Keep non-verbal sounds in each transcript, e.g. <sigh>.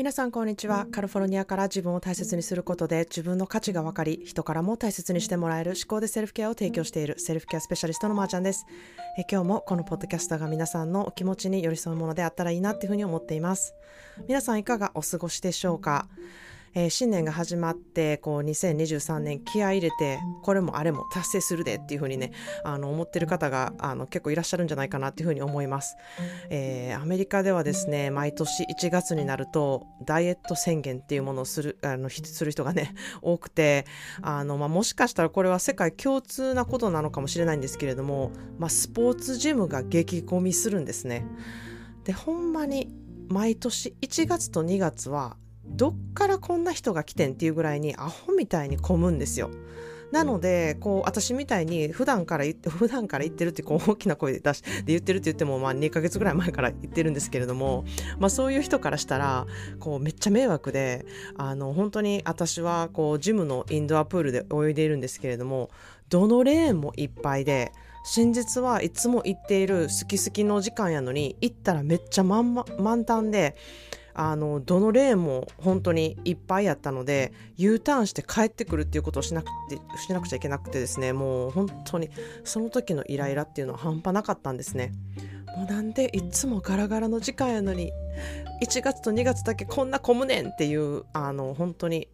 皆さんこんにちは。カリフォルニアから自分を大切にすることで自分の価値が分かり人からも大切にしてもらえる思考でセルフケアを提供しているセルフケアスペシャリストのまーちゃんです。え今日もこのポッドキャストが皆さんのお気持ちに寄り添うものであったらいいなっていうふうに思っています。皆さんいかがお過ごしでしょうか？えー、新年が始まってこう2023年気合い入れてこれもあれも達成するでっていうふうにねあの思ってる方があの結構いらっしゃるんじゃないかなっていうふうに思います、えー、アメリカではですね毎年1月になるとダイエット宣言っていうものをするあのする人がね多くてあの、まあ、もしかしたらこれは世界共通なことなのかもしれないんですけれども、まあ、スポーツジムが激込みするんですね。でほんまに毎年1月と2月はどっからこんな人が来てんっていうぐらいにアホみたいに混むんですよ。なので、こう、私みたいに普段から言って、普段から言ってるってこう大きな声で出し、で言ってるって言っても、まあ2ヶ月ぐらい前から言ってるんですけれども、まあそういう人からしたら、こうめっちゃ迷惑で、あの、本当に私はこう、ジムのインドアプールで泳いでいるんですけれども、どのレーンもいっぱいで、真実はいつも行っている好き好きの時間やのに、行ったらめっちゃ満,、満タンで、あのどのレーンも本当にいっぱいやったので U ターンして帰ってくるっていうことをしなくてしなくちゃいけなくてですねもう本当にその時のイライラっていうのは半端なかったんですね。もうなんでいつもガラガラの時間やのに1月と2月だけこんな混むねんっていうあの本当に、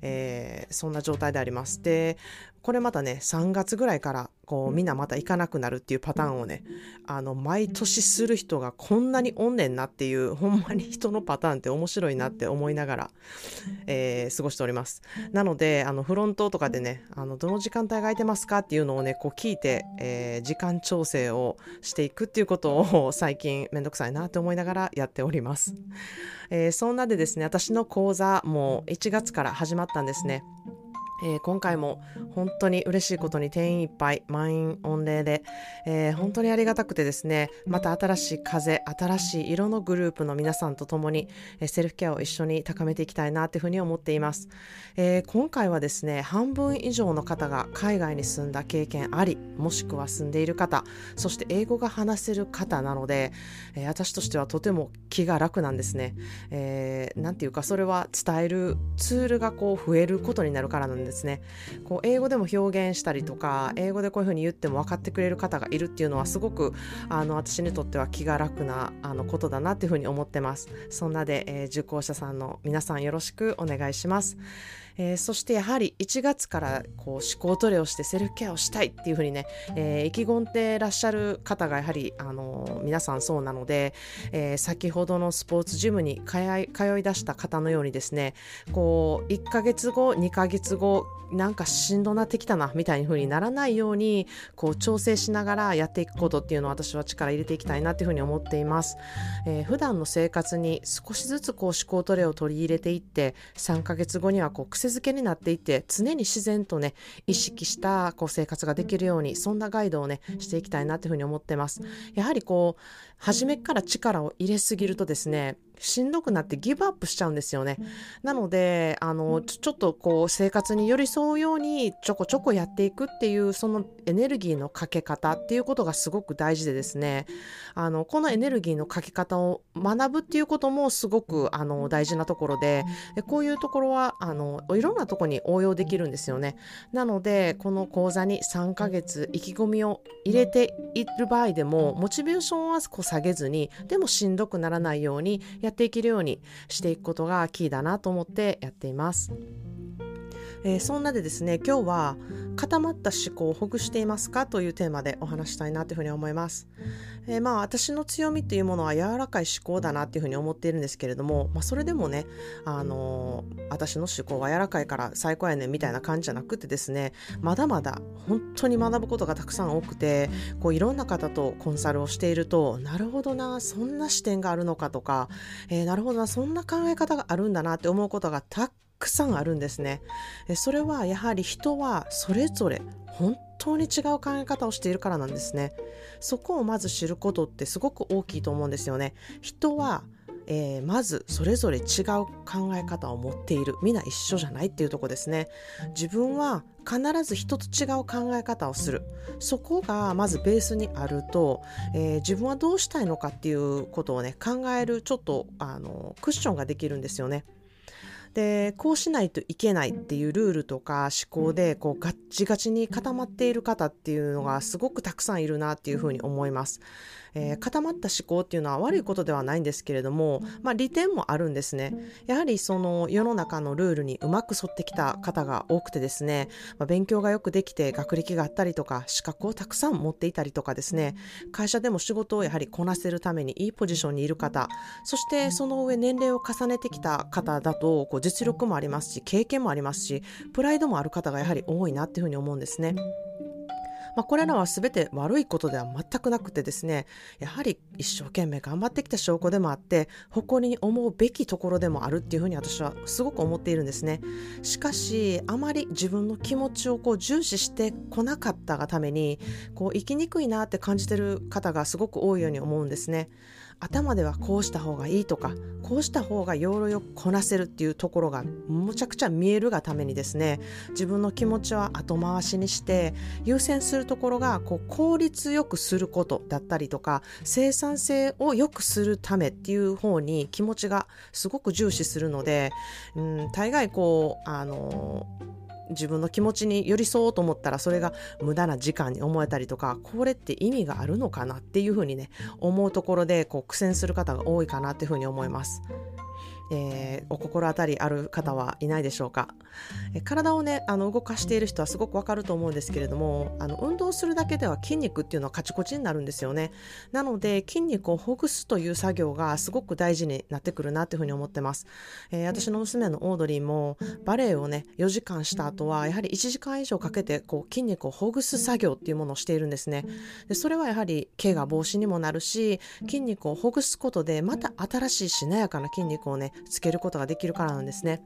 えー、そんな状態であります。でこれまたね3月ぐらいからこうみんなまた行かなくなるっていうパターンをねあの毎年する人がこんなにおんねんなっていうほんまに人のパターンって面白いなって思いながら、えー、過ごしております。なのであのフロントとかでねあのどの時間帯が空いてますかっていうのをねこう聞いて、えー、時間調整をしていくっていうことを <laughs> 最近めんどくさいなって思いながらやっております、えー、そんなでですね私の講座も1月から始まったんですねえー、今回も本当に嬉しいことに定員いっぱい満員御礼で、えー、本当にありがたくてですねまた新しい風新しい色のグループの皆さんと共に、えー、セルフケアを一緒に高めていきたいなというふうに思っています、え今回はですね半分以上の方が海外に住んだ経験ありもしくは住んでいる方そして英語が話せる方なので、え私としてはとても気が楽なんですね、えー、なんていうかそれは伝えるツールがこう増えることになるからなんです。ですね。こう英語でも表現したりとか英語でこういうふうに言っても分かってくれる方がいるっていうのはすごくあの私にとっては気が楽なあのことだなっていうふうに思ってます。そんなで、えー、受講者さんの皆さんよろしくお願いします。えー、そしてやはり1月からこう思考トレをしてセルフケアをしたいっていうふうにね、えー、意気込んでらっしゃる方がやはり、あの、皆さんそうなので、え先ほどのスポーツジムに通い通い出した方のようにですねこう1ヶ月後2ヶ月後なんかしんどなってきたなみたいな風にならないようにこう調整しながらやっていくことっていうのを私は力入れていきたいなっていうふうに思っています、えー、普段の生活に少しずつこう思考トレを取り入れていって3ヶ月後にはこう癖づけになっていて常に自然とね意識したこう生活ができるようにそんなガイドをねしていきたいなというふうに思ってます。やはりこう初めから力を入れすぎるとですねしんどくなってギブアップしちゃうんですよね。なので、あの、ちょっとこう生活に寄り添うようにちょこちょこやっていくっていうそのエネルギーのかけ方っていうことがすごく大事でですね、あの、このエネルギーのかけ方を学ぶっていうこともすごくあの大事なところで、でこういうところはあのいろんなところに応用できるんですよね。なので、この講座に3ヶ月意気込みを入れている場合でも、モチベーションはこう下げずに、でもしんどくならないようにややっていけるようにしていくことがキーだなと思ってやっています。えー、そんなでですね今日は固まった思考をほぐしていますかというテーマでお話したいなというふうに思います、えー、まあ私の強みというものは柔らかい思考だなっていうふうに思っているんですけれども、まあ、それでもね、あのー、私の思考は柔らかいから最高やねんみたいな感じじゃなくてですねまだまだ本当に学ぶことがたくさん多くてこういろんな方とコンサルをしているとなるほどなそんな視点があるのかとか、えー、なるほどなそんな考え方があるんだなって思うことがたくくさんあるんですね。それはやはり人はそれぞれ本当に違う考え方をしているからなんですね。そこをまず知ることってすごく大きいと思うんですよね。人はえー、まずそれぞれ違う考え方を持っているみんな一緒じゃないっていうとこですね自分は必ず一つ違う考え方をするそこがまずベースにあると、えー、自分はどうしたいのかっていうことをね考えるちょっとあのクッションができるんですよね。でこうしないといけないっていうルールとか思考でこうガッチガチに固まっている方っていうのがすごくたくさんいるなっていうふうに思います。えー、固まった思考っていうのは悪いことではないんですけれども、まあ、利点もあるんですね。やはりその世の中のルールにうまく沿ってきた方が多くてですね、まあ、勉強がよくできて学歴があったりとか資格をたくさん持っていたりとかですね会社でも仕事をやはりこなせるためにいいポジションにいる方そしてその上年齢を重ねてきた方だとこう実力もありますし経験もありますしプライドもある方がやはり多いなっていうふうに思うんですね。まあ、これらは全て悪いことでは全くなくてですねやはり一生懸命頑張ってきた証拠でもあって誇りに思うべきところでもあるっていうふうに私はすごく思っているんですねしかしあまり自分の気持ちをこう重視してこなかったがためにこう生きにくいなって感じてる方がすごく多いように思うんですね頭ではこうした方がいいとかこうした方が要領よくこなせるっていうところがむちゃくちゃ見えるがためにですね自分の気持ちは後回しにして優先するところがこう効率よくすることだったりとか生産性を良くするためっていう方に気持ちがすごく重視するので、うん、大概こうあの自分の気持ちに寄り添おうと思ったらそれが無駄な時間に思えたりとかこれって意味があるのかなっていうふうにね思うところでこう苦戦する方が多いかなっていうふうに思います。えー、お心当たりある方はいないでしょうか、え体をねあの動かしている人はすごくわかると思うんですけれどもあの運動するだけでは筋肉っていうのはカチコチになるんですよね。なので筋肉をほぐすという作業がすごく大事になってくるなというふうに思ってます、えー、私の娘のオードリーもバレエをね4時間した後はやはり1時間以上かけてこう筋肉をほぐす作業っていうものをしているんですね。でそれはやはり怪我防止にもなるし筋肉をほぐすことでまた新しいしなやかな筋肉をねつけることができるからなんですね。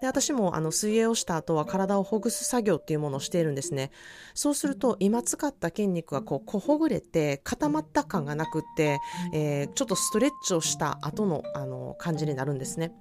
で私もあの水泳をした後は体をほぐす作業っていうものをしているんですね。そうすると今使った筋肉がこうほぐれて固まった感がなくって、えー、ちょっとストレッチをした後のあの感じになるんですね。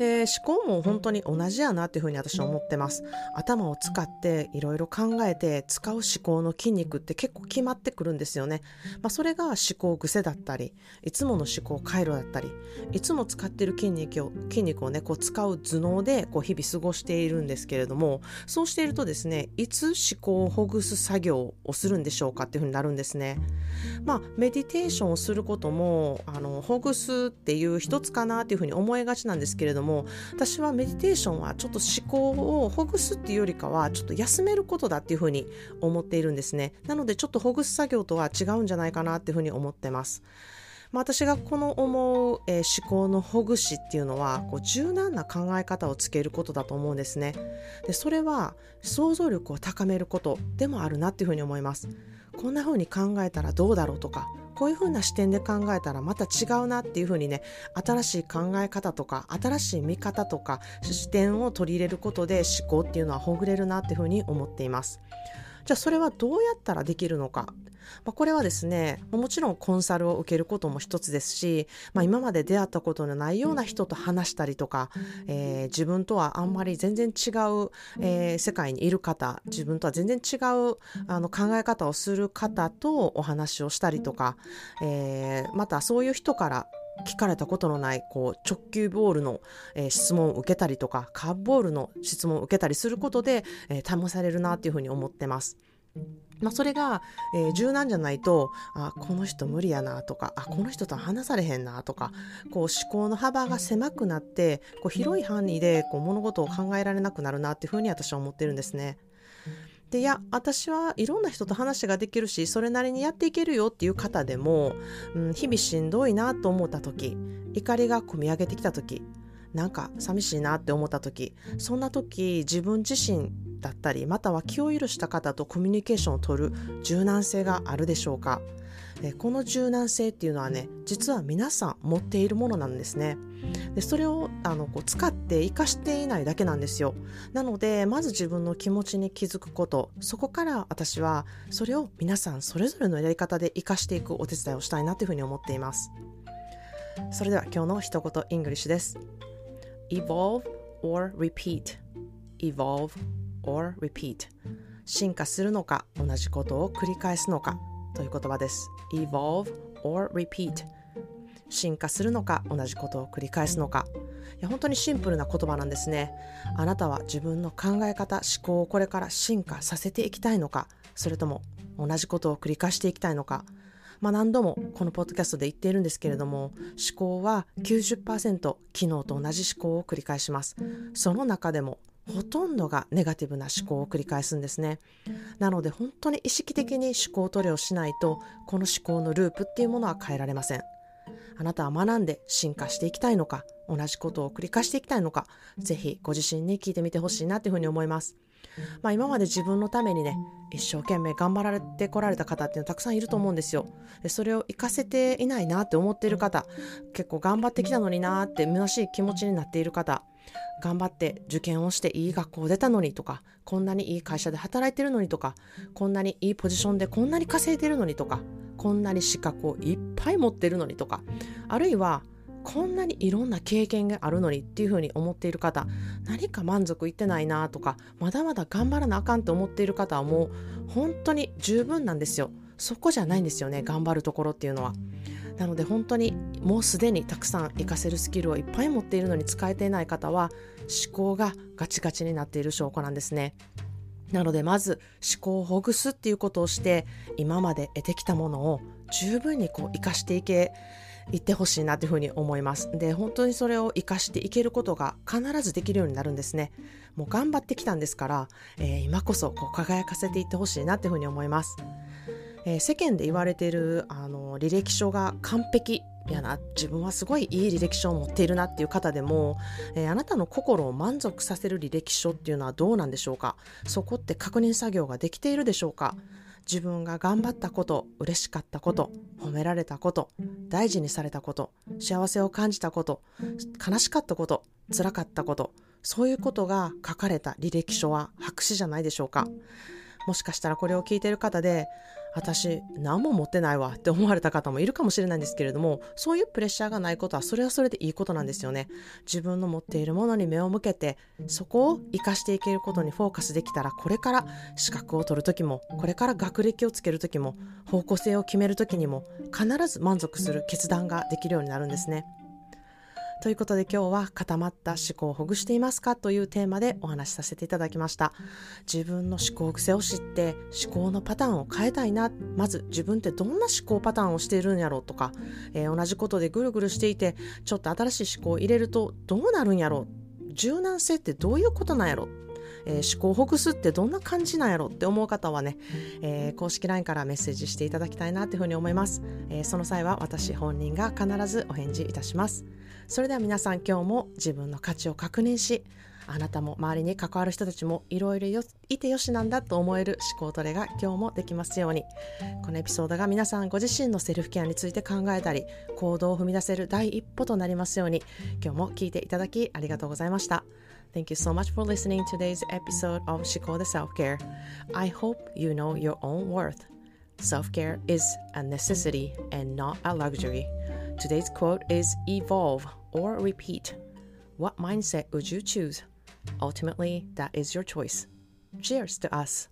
で思考も本当に同じやなっていうふうに私は思ってます。頭を使っていろいろ考えて使う思考の筋肉って結構決まってくるんですよね、まあ、それが思考癖だったりいつもの思考回路だったりいつも使ってる筋肉を筋肉をねこう使う頭脳でこう日々過ごしているんですけれどもそうしているとですねいつ思考をほぐす作業をするんでしょうかっていうふうになるんですね。まあメディテーションをすることもあのほぐすっていう一つかなっていうふうに思いがちなんですけれどもも私はメディテーションはちょっと思考をほぐすっていうよりかはちょっと休めることだっていうふうに思っているんですね。なのでちょっとほぐす作業とは違うんじゃないかなっていうふうに思ってます。まあ、私がこの思う、えー、思考のほぐしっていうのはこう柔軟な考え方をつけることだと思うんですね。でそれは想像力を高めることでもあるなっていうふうに思います。こんな風に考えたらどうだろうとかこういう風な視点で考えたらまた違うなっていう風にね新しい考え方とか新しい見方とか視点を取り入れることで思考っていうのはほぐれるなっていう風に思っています。じゃあそれはどうやったらできるのか。まあ、これはですねもちろんコンサルを受けることも一つですし、まあ、今まで出会ったことのないような人と話したりとか、えー、自分とはあんまり全然違う、えー、世界にいる方自分とは全然違うあの考え方をする方とお話をしたりとか、えー、またそういう人から聞かれたことのないこう直球ボールの、えー、質問を受けたりとかカーブボールの質問を受けたりすることで、えー、試されるなっていうふうに思ってます。まあ、それが、えー、柔軟じゃないとあこの人無理やなとかあこの人とは話されへんなとかこう思考の幅が狭くなってこう広い範囲でこう物事を考えられなくなるなっていうふうに私は思ってるんですね。でいや私はいろんな人と話ができるしそれなりにやっていけるよっていう方でも、うん、日々しんどいなと思った時怒りがこみ上げてきた時なんか寂しいなって思った時そんな時自分自身だったりまたは気を許した方とコミュニケーションをとる柔軟性があるでしょうか？この柔軟性っていうのはね実は皆さん持っているものなんですね。でそれをあのこう使って生かしていないだけなんですよ。なのでまず自分の気持ちに気づくこと。そこから私はそれを皆さんそれぞれのやり方で生かしていくお手伝いをしたいなというふうに思っています。それでは今日の一言 English です。Evolve or repeat? Evolve or repeat? 進化するのか同じことを繰り返すのか。という言葉です。Evolve or repeat 進化するのか同じことを繰り返すのか。いや本当にシンプルな言葉なんですね。あなたは自分の考え方思考をこれから進化させていきたいのか。それとも同じことを繰り返していきたいのか。まあ、何度もこのポッドキャストで言っているんですけれども思考は90%昨日と同じ思考を繰り返します。その中でもほとんどがネガティブな思考を繰り返すんですね。なので本当に意識的に思考トレをしないとこの思考のループっていうものは変えられません。あなたは学んで進化していきたいのか同じことを繰り返していきたいのかぜひご自身に聞いてみてほしいなというふうに思います。まあ、今まで自分のためにね一生懸命頑張られてこられた方っていうのたくさんいると思うんですよ。でそれを活かせていないなって思っている方結構頑張ってきたのになって虚しい気持ちになっている方頑張って受験をしていい学校出たのにとかこんなにいい会社で働いてるのにとかこんなにいいポジションでこんなに稼いでるのにとかこんなに資格をいっぱい持ってるのにとかあるいはこんなにいろんな経験があるのにっていうふうに思っている方何か満足いってないなとかまだまだ頑張らなあかんと思っている方はもう本当に十分なんですよ。そこじゃないんですよね頑張るところっていうのは。なので本当にもうすでにたくさん活かせるスキルをいっぱい持っているのに使えていない方は思考がガチガチになっている証拠なんですね。なのでまず思考をほぐすっていうことをして今まで得てきたものを十分にこう生かしていけ行ってほしいなというふうに思います。で、本当にそれを活かしていけることが必ずできるようになるんですね。もう頑張ってきたんですから、えー、今こそこう輝かせていってほしいなというふうに思います。えー、世間で言われているあの履歴書が完璧やな自分はすごいいい履歴書を持っているなっていう方でも、えー、あなたの心を満足させる履歴書っていうのはどうなんでしょうか？そこって確認作業ができているでしょうか？自分が頑張ったこと嬉しかったこと褒められたこと大事にされたこと幸せを感じたこと悲しかったことつらかったことそういうことが書かれた履歴書は白紙じゃないでしょうか。もしかしたらこれを聞いている方で私何も持ってないわって思われた方もいるかもしれないんですけれどもそういうプレッシャーがないことはそれはそれでいいことなんですよね。自分の持っているものに目を向けてそこを生かしていけることにフォーカスできたらこれから資格を取る時もこれから学歴をつける時も方向性を決める時にも必ず満足する決断ができるようになるんですね。ということで今日は固まった思考をほぐしていますかというテーマでお話しさせていただきました。自分の思考癖を知って思考のパターンを変えたいな。まず自分ってどんな思考パターンをしているんやろうとか、えー、同じことでぐるぐるしていてちょっと新しい思考を入れるとどうなるんやろう。柔軟性ってどういうことなんやろえー、思考をほぐすってどんな感じなんやろって思う方はね、えー、公式 LINE からメッセージしていただきたいなというふうに思います、えー、その際は私本人が必ずお返事いたします。それでは皆さん今日も自分の価値を確認しあなたも周りに関わる人たちもいろいろいてよしなんだと思える思考トレが今日もできますように。このエピソードが皆さんご自身のセルフケアについて考えたり行動を踏み出せる第一歩となりますように今日も聞いていただきありがとうございました。Thank you so much for listening to today's episode of Shiko the Self Care. I hope you know your own worth. Self care is a necessity and not a luxury. Today's quote is Evolve or repeat. What mindset would you choose? Ultimately, that is your choice. Cheers to us.